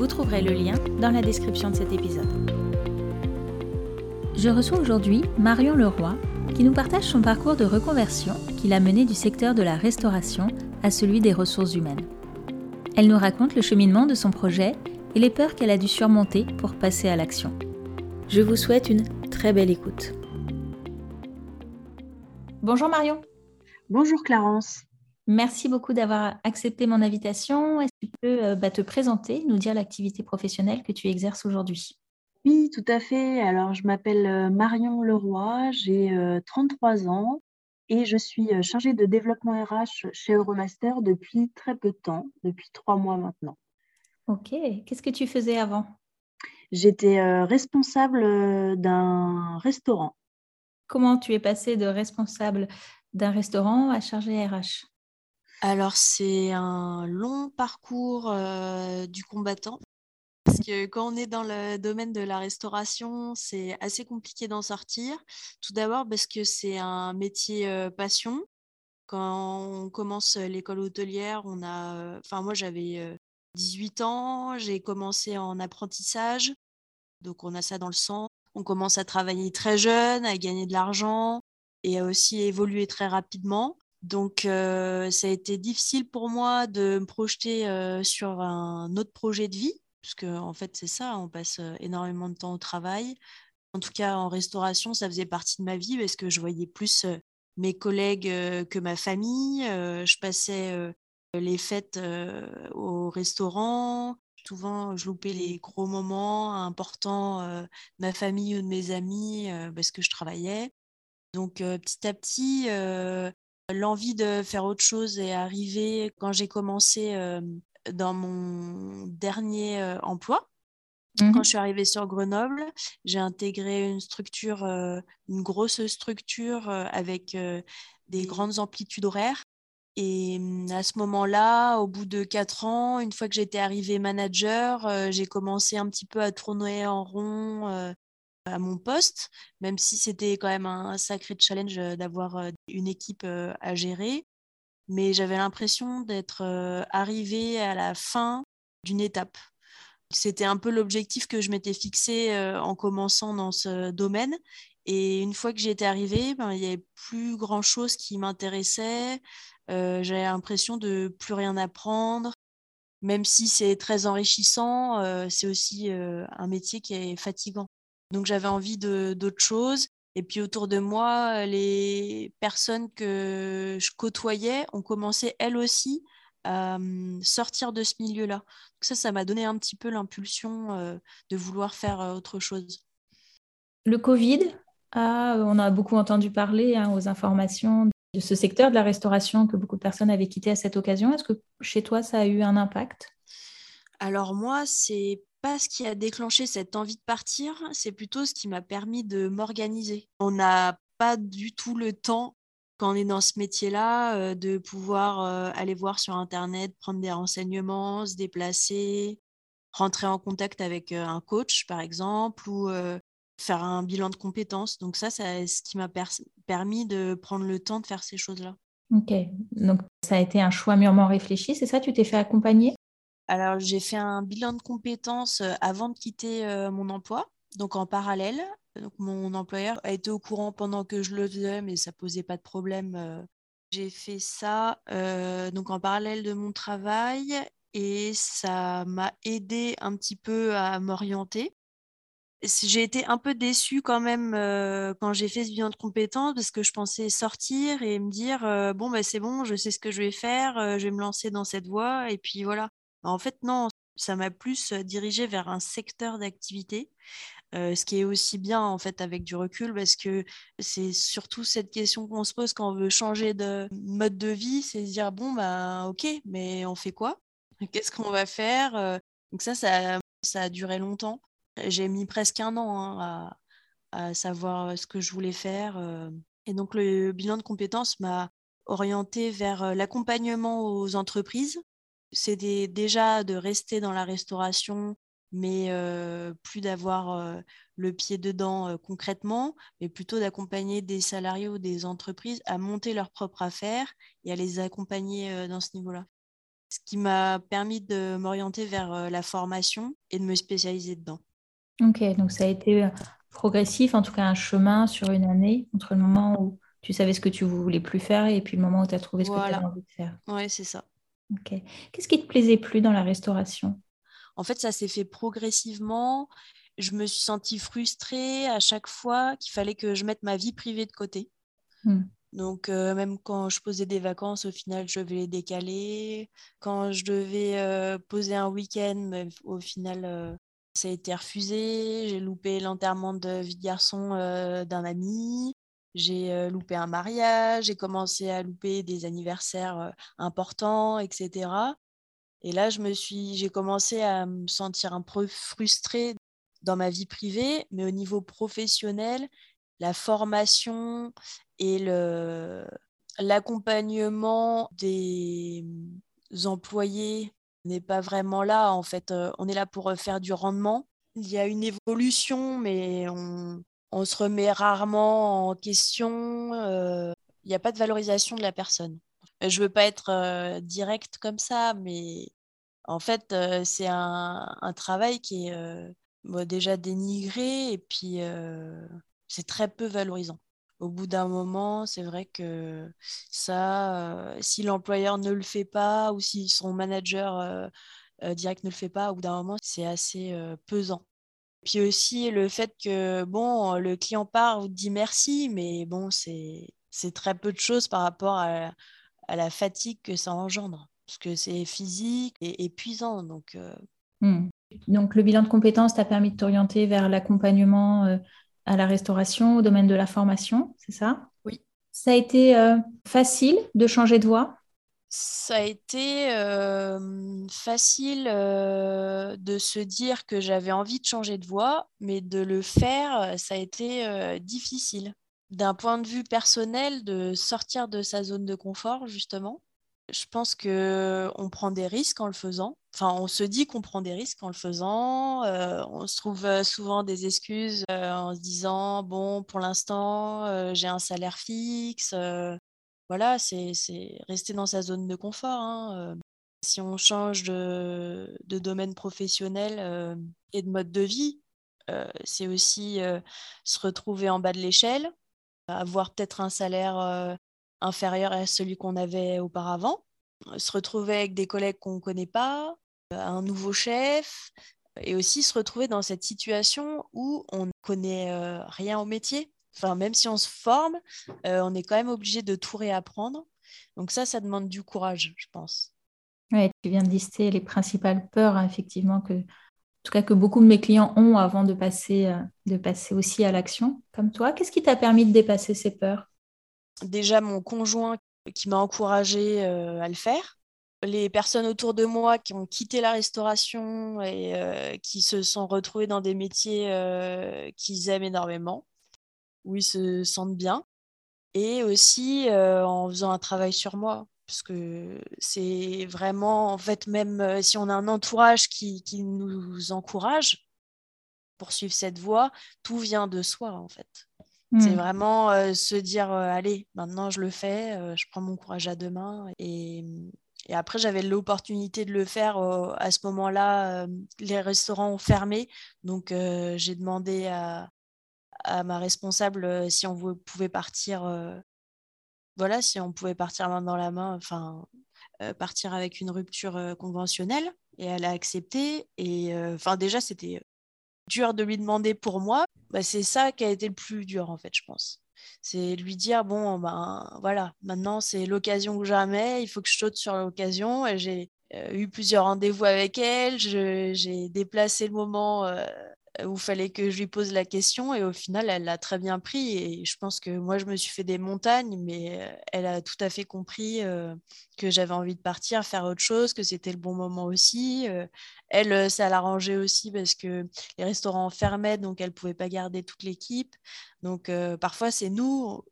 Vous trouverez le lien dans la description de cet épisode. Je reçois aujourd'hui Marion Leroy qui nous partage son parcours de reconversion qu'il a mené du secteur de la restauration à celui des ressources humaines. Elle nous raconte le cheminement de son projet et les peurs qu'elle a dû surmonter pour passer à l'action. Je vous souhaite une très belle écoute. Bonjour Marion. Bonjour Clarence. Merci beaucoup d'avoir accepté mon invitation. Est-ce que tu peux euh, bah, te présenter, nous dire l'activité professionnelle que tu exerces aujourd'hui? Oui, tout à fait. Alors, je m'appelle euh, Marion Leroy, j'ai 33 euh, ans et je suis chargée de développement RH chez Euromaster depuis très peu de temps, depuis trois mois maintenant. Ok, qu'est-ce que tu faisais avant? J'étais responsable d'un restaurant. Comment tu es passée de responsable d'un restaurant à chargée RH alors, c'est un long parcours du combattant. Parce que quand on est dans le domaine de la restauration, c'est assez compliqué d'en sortir. Tout d'abord parce que c'est un métier passion. Quand on commence l'école hôtelière, on a. Enfin, moi, j'avais 18 ans, j'ai commencé en apprentissage. Donc, on a ça dans le sang. On commence à travailler très jeune, à gagner de l'argent et à aussi évoluer très rapidement. Donc, ça a été difficile pour moi de me projeter sur un autre projet de vie, puisque en fait, c'est ça, on passe énormément de temps au travail. En tout cas, en restauration, ça faisait partie de ma vie parce que je voyais plus mes collègues que ma famille. je passais les fêtes au restaurant. Souvent, je loupais les gros moments importants de ma famille ou de mes amis parce que je travaillais. Donc, petit à petit, L'envie de faire autre chose est arrivée quand j'ai commencé dans mon dernier emploi. Quand mmh je suis arrivée sur Grenoble, j'ai intégré une structure, une grosse structure avec des grandes amplitudes horaires. Et mmh, à ce moment-là, au bout de quatre ans, une fois que j'étais arrivée manager, j'ai commencé un petit peu à tourner en rond à mon poste, même si c'était quand même un sacré challenge d'avoir une équipe à gérer. Mais j'avais l'impression d'être arrivée à la fin d'une étape. C'était un peu l'objectif que je m'étais fixé en commençant dans ce domaine. Et une fois que j'y étais arrivée, ben, il n'y avait plus grand-chose qui m'intéressait. j'avais l'impression de plus rien apprendre. Même si c'est très enrichissant, c'est aussi un métier qui est fatigant. Donc j'avais envie d'autre chose. Et puis autour de moi, les personnes que je côtoyais ont commencé elles aussi à sortir de ce milieu-là. Donc ça, ça m'a donné un petit peu l'impulsion de vouloir faire autre chose. Le Covid, ah, on a beaucoup entendu parler hein, aux informations de ce secteur de la restauration que beaucoup de personnes avaient quitté à cette occasion. Est-ce que chez toi, ça a eu un impact? Alors moi, c'est pas ce qui a déclenché cette envie de partir, c'est plutôt ce qui m'a permis de m'organiser. On n'a pas du tout le temps quand on est dans ce métier-là euh, de pouvoir euh, aller voir sur Internet, prendre des renseignements, se déplacer, rentrer en contact avec euh, un coach, par exemple, ou faire un bilan de compétences. Donc ça, c'est ce qui m'a permis de prendre le temps de faire ces choses-là. Ok, donc ça a été un choix mûrement réfléchi, c'est ça? Tu t'es fait accompagner? Alors, j'ai fait un bilan de compétences avant de quitter mon emploi, donc en parallèle. Donc, mon employeur a été au courant pendant que je le faisais, mais ça posait pas de problème. J'ai fait ça donc en parallèle de mon travail et ça m'a aidé un petit peu à m'orienter. J'ai été un peu déçue quand même quand j'ai fait ce bilan de compétences parce que je pensais sortir et me dire bon ben c'est bon, je sais ce que je vais faire, je vais me lancer dans cette voie et puis voilà. En fait, non, ça m'a plus dirigé vers un secteur d'activité. ce qui est aussi bien en fait avec du recul parce que c'est surtout cette question qu'on se pose quand on veut changer de mode de vie, c'est se dire bon bah ok mais on fait quoi? Qu'est-ce qu'on va faire Donc ça, ça a duré longtemps. J'ai mis presque un an hein, à, savoir ce que je voulais faire. Et donc, le bilan de compétences m'a orienté vers l'accompagnement aux entreprises. C'était déjà de rester dans la restauration, mais plus d'avoir le pied dedans concrètement, mais plutôt d'accompagner des salariés ou des entreprises à monter leur propre affaire et à les accompagner dans ce niveau-là. Ce qui m'a permis de m'orienter vers la formation et de me spécialiser dedans. Ok, donc ça a été progressif, en tout cas un chemin sur une année entre le moment où tu savais ce que tu voulais plus faire et puis le moment où tu as trouvé ce que tu avais envie de faire. Oui, c'est ça. Qu'est-ce qui te plaisait plus dans la restauration? En fait, ça s'est fait progressivement. Je me suis sentie frustrée à chaque fois qu'il fallait que je mette ma vie privée de côté. Hmm. Donc, euh, même quand je posais des vacances, au final, je devais les décaler. Quand je devais euh, poser un week-end, au final, euh, ça a été refusé. J'ai loupé l'enterrement de vie de garçon d'un ami. J'ai loupé un mariage. J'ai commencé à louper des anniversaires importants, etc. Et là, j'ai commencé à me sentir un peu frustrée dans ma vie privée, mais au niveau professionnel, la formation et l'accompagnement des employés n'est pas vraiment là. En fait, on est là pour faire du rendement. Il y a une évolution, mais on, on se remet rarement en question. Il n'y a pas de valorisation de la personne. Je veux pas être direct comme ça, mais en fait, c'est un, un, travail qui est déjà dénigré et puis c'est très peu valorisant. Au bout d'un moment, c'est vrai que ça, si l'employeur ne le fait pas ou si son manager direct ne le fait pas, au bout d'un moment, c'est assez pesant. Puis aussi le fait que bon, le client part, vous dit merci, mais bon, c'est très peu de choses par rapport à, à, la fatigue que ça engendre, parce que c'est physique et épuisant. Donc, mmh. Donc, le bilan de compétences t'a permis de t'orienter vers l'accompagnement euh, à la restauration, au domaine de la formation, c'est ça? Oui. Ça a été euh, facile de changer de voie? Ça a été facile de se dire que j'avais envie de changer de voie, mais de le faire, ça a été difficile. D'un point de vue personnel, de sortir de sa zone de confort, justement je pense que on prend des risques en le faisant. Enfin, on se dit qu'on prend des risques en le faisant. On se trouve souvent des excuses en se disant bon, pour l'instant, j'ai un salaire fixe. Voilà, c'est rester dans sa zone de confort. Hein, si on change de, de domaine professionnel et de mode de vie, c'est aussi se retrouver en bas de l'échelle, avoir peut-être un salaire inférieur à celui qu'on avait auparavant, se retrouver avec des collègues qu'on ne connaît pas, un nouveau chef, et aussi se retrouver dans cette situation où on ne connaît rien au métier. Enfin, même si on se forme, euh, on est quand même obligé de tout réapprendre. Donc ça, ça demande du courage, je pense. Oui, tu viens de lister les principales peurs, hein, effectivement, que, en tout cas que beaucoup de mes clients ont avant de passer, de passer aussi à l'action, comme toi. Qu'est-ce qui t'a permis de dépasser ces peurs? Déjà mon conjoint qui m'a encouragé euh, à le faire. Les personnes autour de moi qui ont quitté la restauration et euh, qui se sont retrouvées dans des métiers euh, qu'ils aiment énormément, où ils se sentent bien. Et aussi en faisant un travail sur moi, parce que c'est vraiment, en fait, même si on a un entourage qui, qui nous encourage pour suivre cette voie, tout vient de soi, en fait. C'est hmm. vraiment euh, se dire euh, allez, maintenant je le fais, euh, je prends mon courage à deux mains. Et, et après, j'avais l'opportunité de le faire à ce moment-là. les restaurants ont fermé, donc j'ai demandé à, à, ma responsable si on pouvait partir. voilà, si on pouvait partir main dans la main, enfin partir avec une rupture conventionnelle. Et elle a accepté. Et enfin, déjà, c'était dur de lui demander pour moi, bah, c'est ça qui a été le plus dur en fait, je pense. C'est lui dire bon ben voilà, maintenant c'est l'occasion ou jamais, il faut que je saute sur l'occasion. J'ai euh, eu plusieurs rendez-vous avec elle, j'ai déplacé le moment euh, où il fallait que je lui pose la question et au final, elle l'a très bien pris et je pense que moi, je me suis fait des montagnes, mais elle a tout à fait compris que j'avais envie de partir, faire autre chose, que c'était le bon moment aussi. elle, ça l'arrangeait aussi parce que les restaurants fermaient, donc elle pouvait pas garder toute l'équipe. Donc parfois, c'est nous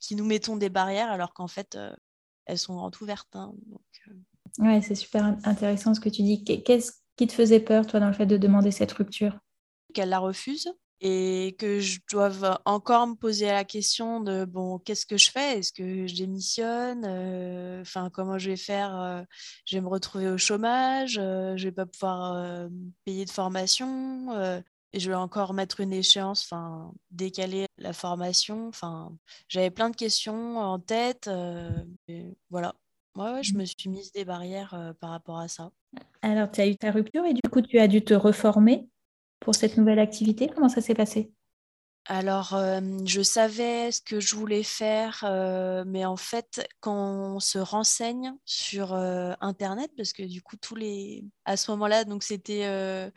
qui nous mettons des barrières alors qu'en fait, elles sont ouvertes. Hein, Ouais, c'est super intéressant ce que tu dis. Qu'est-ce qui te faisait peur, toi, dans le fait de demander cette rupture? Qu'elle la refuse et que je doive encore me poser la question de bon, qu'est-ce que je fais? Est-ce que je démissionne? Euh, Enfin, comment je vais faire? Euh, Je vais me retrouver au chômage euh, Je vais pas pouvoir payer de formation et je vais encore mettre une échéance, enfin décaler la formation. Enfin, j'avais plein de questions en tête. Et voilà. Ouais, je mmh. me suis mise des barrières par rapport à ça. Alors, tu as eu ta rupture et du coup, tu as dû te reformer pour cette nouvelle activité? Comment ça s'est passé? Alors, je savais ce que je voulais faire, mais en fait, quand on se renseigne sur Internet, parce que du coup, tous les, à ce moment-là, c'était,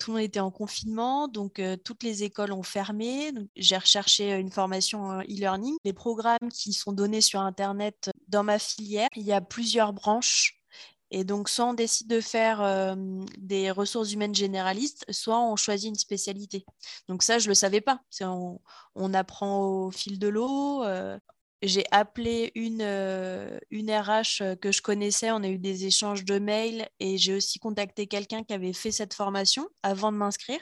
tout le monde était en confinement, donc toutes les écoles ont fermé. J'ai recherché une formation e-learning. Les programmes qui sont donnés sur Internet dans ma filière, il y a plusieurs branches et donc, soit on décide de faire des ressources humaines généralistes, soit on choisit une spécialité. Donc ça, je ne le savais pas. On, on, apprend au fil de l'eau. j'ai appelé une, une RH que je connaissais, on a eu des échanges de mails et j'ai aussi contacté quelqu'un qui avait fait cette formation avant de m'inscrire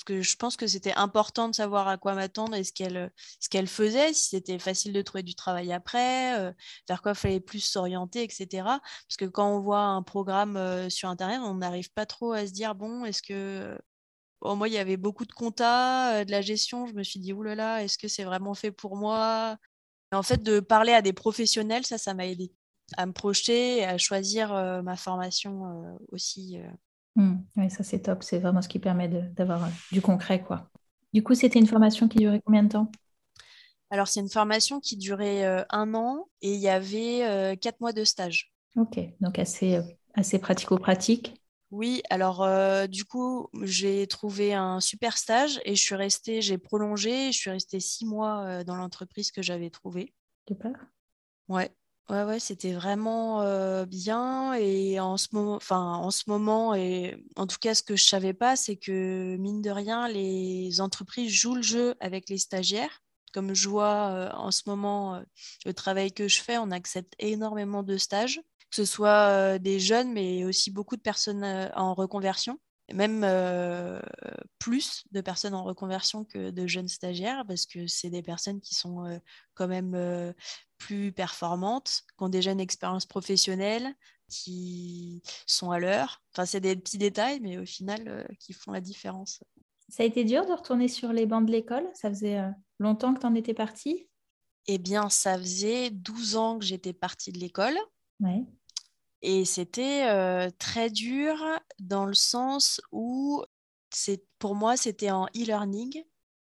parce que je pense que c'était important de savoir à quoi m'attendre et ce qu'elle ce qu'elle faisait, si c'était facile de trouver du travail après, euh, vers quoi fallait plus s'orienter, etc. Parce que quand on voit un programme euh, sur Internet, on n'arrive pas trop à se dire, bon, est-ce que... Bon, moi, il y avait beaucoup de compta, euh, de la gestion, je me suis dit, oulala, est-ce que c'est vraiment fait pour moi? En fait, de parler à des professionnels, ça, ça m'a aidé à me projeter et à choisir ma formation aussi Mmh. Oui, ça c'est top. C'est vraiment ce qui permet d'avoir euh, du concret, quoi. Du coup, c'était une formation qui durait combien de temps? Alors, c'est une formation qui durait euh, un an et il y avait euh, quatre mois de stage. Ok, donc assez, assez pratico-pratique. Oui, alors du coup, j'ai trouvé un super stage et je suis restée, j'ai prolongé, je suis restée six mois dans l'entreprise que j'avais trouvée. Super. Ouais. Ouais, ouais, c'était vraiment bien. Et en ce moment, enfin, en ce moment, et en tout cas, ce que je savais pas, c'est que mine de rien, les entreprises jouent le jeu avec les stagiaires. Comme je vois en ce moment le travail que je fais, on accepte énormément de stages, que ce soit des jeunes, mais aussi beaucoup de personnes en reconversion même plus de personnes en reconversion que de jeunes stagiaires, parce que c'est des personnes qui sont quand même plus performantes, qui ont déjà une expérience professionnelle, qui sont à l'heure. Enfin, c'est des petits détails, mais au final, qui font la différence. Ça a été dur de retourner sur les bancs de l'école? Ça faisait longtemps que tu en étais partie? Eh bien, ça faisait 12 ans que j'étais partie de l'école. Ouais. Et c'était très dur dans le sens où pour moi, c'était en e-learning.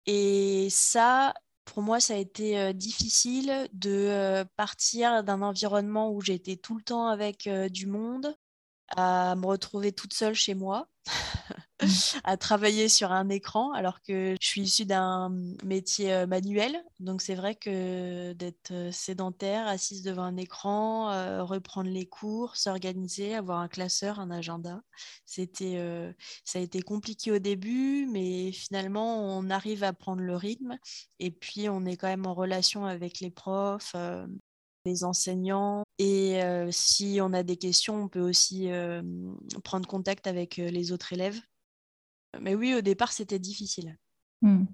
Et ça, pour moi, ça a été difficile de partir d'un environnement où j'étais tout le temps avec du monde à me retrouver toute seule chez moi. Mmh. à travailler sur un écran alors que je suis issue d'un métier manuel. Donc c'est vrai que d'être sédentaire, assise devant un écran, reprendre les cours, s'organiser, avoir un classeur, un agenda, c'était, ça a été compliqué au début, mais finalement on arrive à prendre le rythme et puis on est quand même en relation avec les profs. les enseignants et si on a des questions, on peut aussi prendre contact avec les autres élèves mais oui, au départ, c'était difficile. Hmm.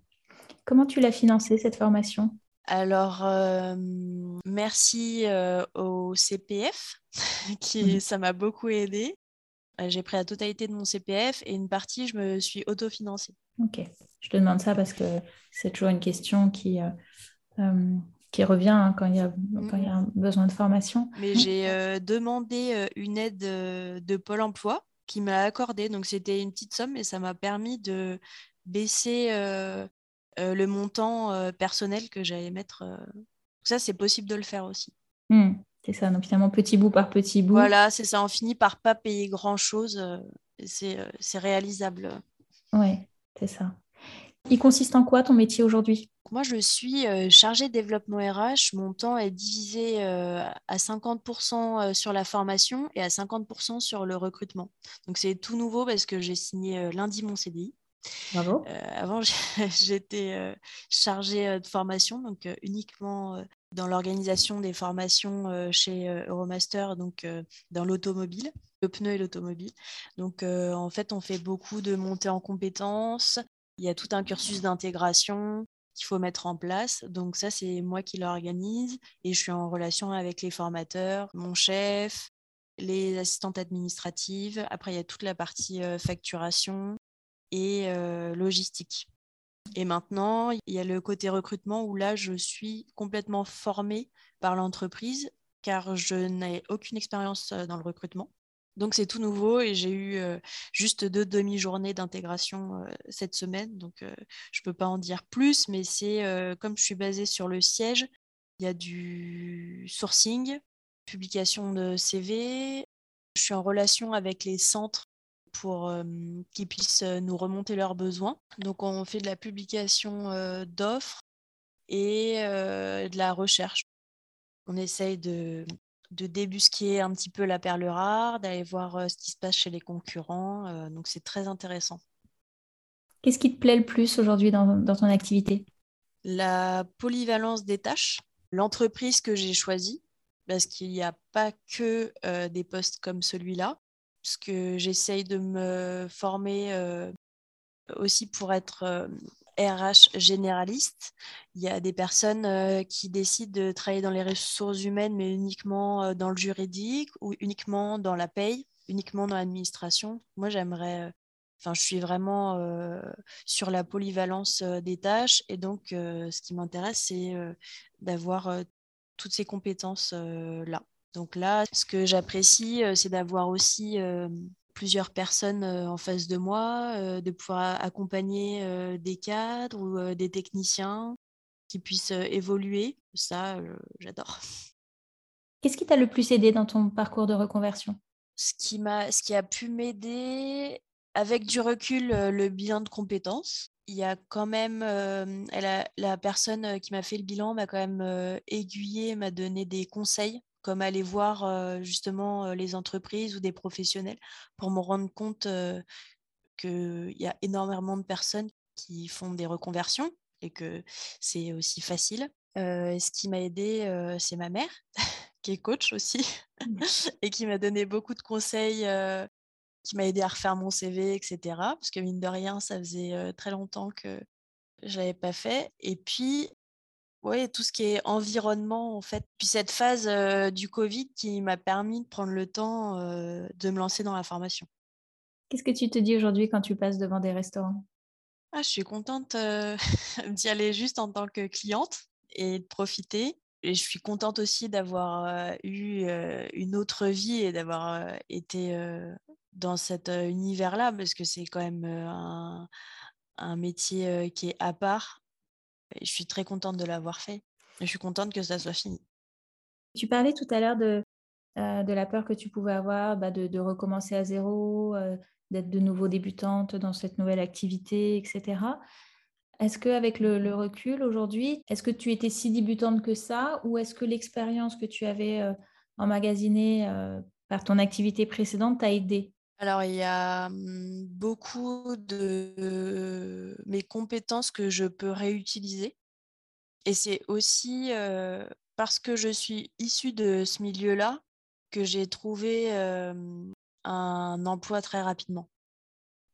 Comment tu l'as financée, cette formation? Alors, euh, merci euh, au CPF, qui hmm. ça m'a beaucoup aidé. Euh, j'ai pris la totalité de mon CPF et une partie, je me suis autofinancée. Ok, je te demande ça parce que c'est toujours une question qui, qui revient hein, quand, il y a, quand il y a hmm. besoin de formation. Mais j'ai demandé une aide de Pôle emploi qui m'a accordé. Donc c'était une petite somme et ça m'a permis de baisser euh, euh, le montant euh, personnel que j'allais mettre. Ça, c'est possible de le faire aussi. Mmh, c'est ça, donc finalement petit bout par petit bout. Voilà, c'est ça, on finit par pas payer grand-chose. c'est réalisable. Ouais. C'est ça. Il consiste en quoi ton métier aujourd'hui? Moi, je suis chargée de développement RH. Mon temps est divisé à 50% sur la formation et à 50% sur le recrutement. Donc, c'est tout nouveau parce que j'ai signé lundi mon CDI. Bravo. avant, j'étais chargée de formation, donc uniquement dans l'organisation des formations chez Euromaster, donc dans l'automobile, le pneu et l'automobile. Donc, en fait, on fait beaucoup de montées en compétences, il y a tout un cursus d'intégration qu'il faut mettre en place. Donc ça, c'est moi qui l'organise et je suis en relation avec les formateurs, mon chef, les assistantes administratives. Après, il y a toute la partie euh, facturation et euh, logistique. Et maintenant, il y a le côté recrutement où là, je suis complètement formée par l'entreprise car je n'ai aucune expérience euh, dans le recrutement. Donc c'est tout nouveau et j'ai eu euh, juste deux demi-journées d'intégration euh, cette semaine. Donc euh, je ne peux pas en dire plus, mais c'est comme je suis basée sur le siège, il y a du sourcing, publication de CV. Je suis en relation avec les centres pour qu'ils puissent nous remonter leurs besoins. Donc on fait de la publication d'offres et de la recherche. On essaye de de débusquer un petit peu la perle rare, d'aller voir euh, ce qui se passe chez les concurrents. Euh, donc c'est très intéressant. Qu'est-ce qui te plaît le plus aujourd'hui dans, ton activité? La polyvalence des tâches, l'entreprise que j'ai choisie, parce qu'il n'y a pas que euh, des postes comme celui-là, parce que j'essaye de me former aussi pour être RH généraliste. Il y a des personnes euh, qui décident de travailler dans les ressources humaines, mais uniquement euh, dans le juridique ou uniquement dans la paye, uniquement dans l'administration. Moi, j'aimerais, euh, enfin, je suis vraiment sur la polyvalence des tâches. Et donc, ce qui m'intéresse, c'est d'avoir toutes ces compétences-là. Donc là, ce que j'apprécie, c'est d'avoir aussi plusieurs personnes euh, en face de moi, euh, de pouvoir accompagner euh, des cadres ou des techniciens qui puissent évoluer. Ça, j'adore. Qu'est-ce qui t'a le plus aidé dans ton parcours de reconversion? Ce qui, m'a, ce qui a pu m'aider, avec du recul, le bilan de compétences. Il y a quand même, elle la personne qui m'a fait le bilan m'a quand même aiguillé, m'a donné des conseils comme aller voir justement les entreprises ou des professionnels pour me rendre compte qu'il y a énormément de personnes qui font des reconversions et que c'est aussi facile. ce qui m'a aidé, c'est ma mère, qui est coach aussi, mmh. et qui m'a donné beaucoup de conseils, qui m'a aidé à refaire mon CV, etc. Parce que mine de rien, ça faisait très longtemps que je l'avais pas fait. Et puis, oui, tout ce qui est environnement, en fait. Puis cette phase du Covid qui m'a permis de prendre le temps de me lancer dans la formation. Qu'est-ce que tu te dis aujourd'hui quand tu passes devant des restaurants? Ah, Je suis contente d'y aller juste en tant que cliente et de profiter. Et je suis contente aussi d'avoir eu une autre vie et d'avoir été dans cet univers-là, parce que c'est quand même un métier qui est à part je suis très contente de l'avoir fait. Je suis contente que ça soit fini. Tu parlais tout à l'heure de, euh, la peur que tu pouvais avoir bah, de, recommencer à zéro, euh, d'être de nouveau débutante dans cette nouvelle activité, etc. Est-ce qu'avec le, le recul aujourd'hui, est-ce que tu étais si débutante que ça ou est-ce que l'expérience que tu avais euh, emmagasinée par ton activité précédente t'a aidé alors, il y a mmh, beaucoup de mes compétences que je peux réutiliser. Et c'est aussi parce que je suis issue de ce milieu-là que j'ai trouvé un emploi très rapidement.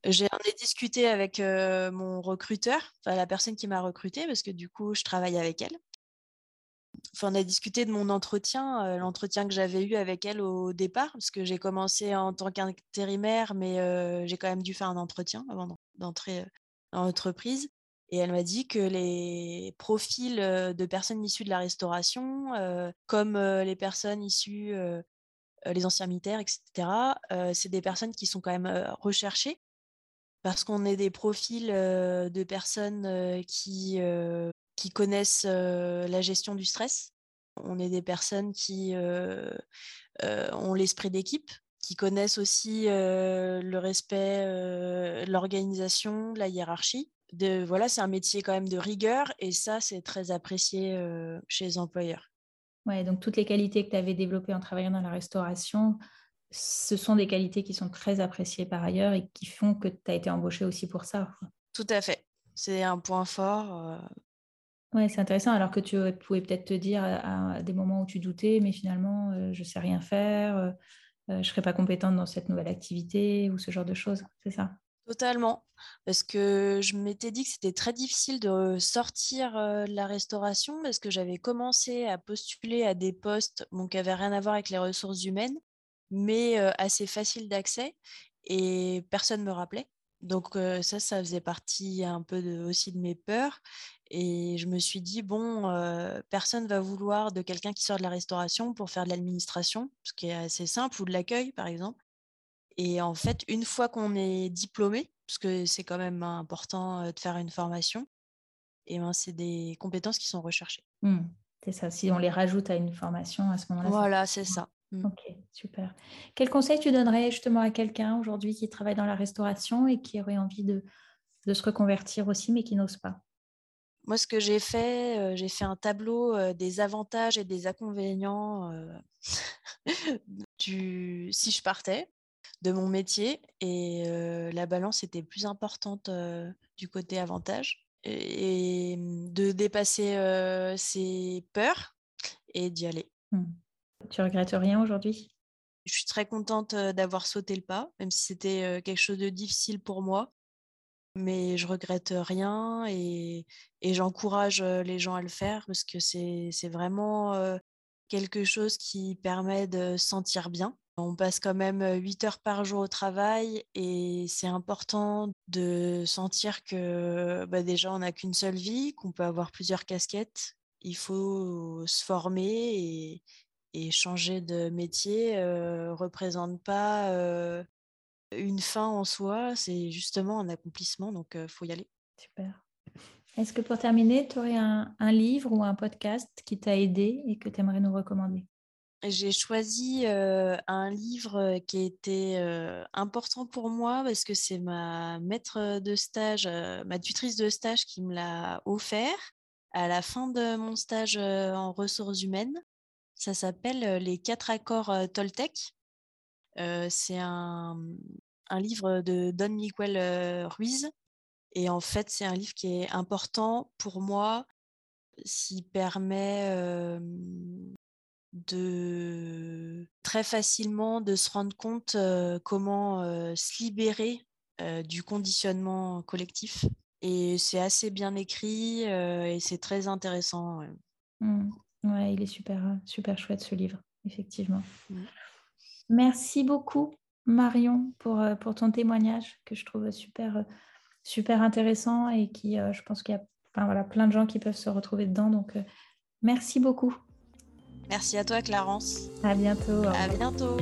J'en ai discuté avec mon recruteur, enfin la personne qui m'a recrutée, parce que du coup, je travaille avec elle on a discuté de mon entretien, euh, l'entretien que j'avais eu avec elle au départ, parce que j'ai commencé en tant qu'intérimaire, mais euh, j'ai quand même dû faire un entretien avant d'entrer euh, dans l'entreprise. Et elle m'a dit que les profils de personnes issues de la restauration, comme les personnes issues, les anciens militaires, etc., c'est des personnes qui sont quand même recherchées parce qu'on est des profils de personnes qui qui connaissent la gestion du stress. On est des personnes qui ont l'esprit d'équipe. qui connaissent aussi le respect, l'organisation, la hiérarchie. De, voilà, c'est un métier quand même de rigueur et ça, c'est très apprécié chez les employeurs. Ouais, donc toutes les qualités que tu avais développées en travaillant dans la restauration, ce sont des qualités qui sont très appréciées par ailleurs et qui font que tu as été embauché aussi pour ça. Tout à fait. C'est un point fort. Oui, c'est intéressant, alors que tu pouvais peut-être te dire à, des moments où tu doutais, mais finalement, je ne sais rien faire, je ne serai pas compétente dans cette nouvelle activité ou ce genre de choses, c'est ça? Totalement, parce que je m'étais dit que c'était très difficile de sortir de la restauration parce que j'avais commencé à postuler à des postes qui n'avaient rien à voir avec les ressources humaines, mais assez faciles d'accès et personne ne me rappelait. Donc ça, ça faisait partie un peu aussi de mes peurs. Et je me suis dit, bon, personne va vouloir de quelqu'un qui sort de la restauration pour faire de l'administration, ce qui est assez simple, ou de l'accueil, par exemple. Et en fait, une fois qu'on est diplômé, parce que c'est quand même important de faire une formation, et ben, c'est des compétences qui sont recherchées. Mmh, c'est ça. Si on les rajoute à une formation, à ce moment-là. Voilà, c'est ça. Mmh. Ok, super. Quel conseil tu donnerais justement à quelqu'un aujourd'hui qui travaille dans la restauration et qui aurait envie de, de se reconvertir aussi, mais qui n'ose pas? Moi, ce que j'ai fait, j'ai fait un tableau des avantages et des inconvénients du... si je partais de mon métier et la balance était plus importante du côté avantage et, de dépasser ses peurs et d'y aller. Mmh. Tu regrettes rien aujourd'hui? Je suis très contente d'avoir sauté le pas, même si c'était quelque chose de difficile pour moi. Mais je regrette rien et, j'encourage les gens à le faire parce que c'est vraiment quelque chose qui permet de se sentir bien on passe quand même 8 heures par jour au travail et c'est important de sentir que bah, déjà on n'a qu'une seule vie, qu'on peut avoir plusieurs casquettes. Il faut se former et, changer de métier ne représente pas une fin en soi, c'est justement un accomplissement, donc il faut y aller. Super. Est-ce que pour terminer, tu aurais un, un livre ou un podcast qui t'a aidé et que tu aimerais nous recommander? J'ai choisi un livre qui était important pour moi parce que c'est ma maître de stage, ma tutrice de stage qui me l'a offert à la fin de mon stage en ressources humaines. Ça s'appelle Les quatre accords Toltec. c'est un, un, livre de Don Miguel Ruiz. Et en fait, c'est un livre qui est important pour moi, s'il permet de très facilement de se rendre compte comment se libérer du conditionnement collectif. Et c'est assez bien écrit et c'est très intéressant. Mmh. Ouais. il est super, super chouette ce livre, effectivement. Mmh. Merci beaucoup, Marion, pour, pour ton témoignage que je trouve super, super intéressant et qui, je pense qu'il y a enfin, voilà, plein de gens qui peuvent se retrouver dedans. Donc, merci beaucoup. Merci à toi, Clarence. À bientôt. À bientôt.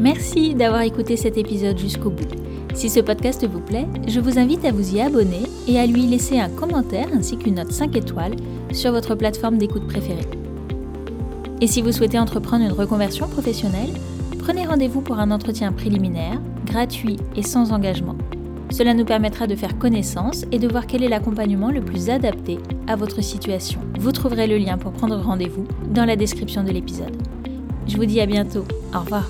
Merci d'avoir écouté cet épisode jusqu'au bout. Si ce podcast vous plaît, je vous invite à vous y abonner et à lui laisser un commentaire ainsi qu'une note 5 étoiles sur votre plateforme d'écoute préférée. Et si vous souhaitez entreprendre une reconversion professionnelle, prenez rendez-vous pour un entretien préliminaire, gratuit et sans engagement. Cela nous permettra de faire connaissance et de voir quel est l'accompagnement le plus adapté à votre situation. Vous trouverez le lien pour prendre rendez-vous dans la description de l'épisode. Je vous dis à bientôt. Au revoir.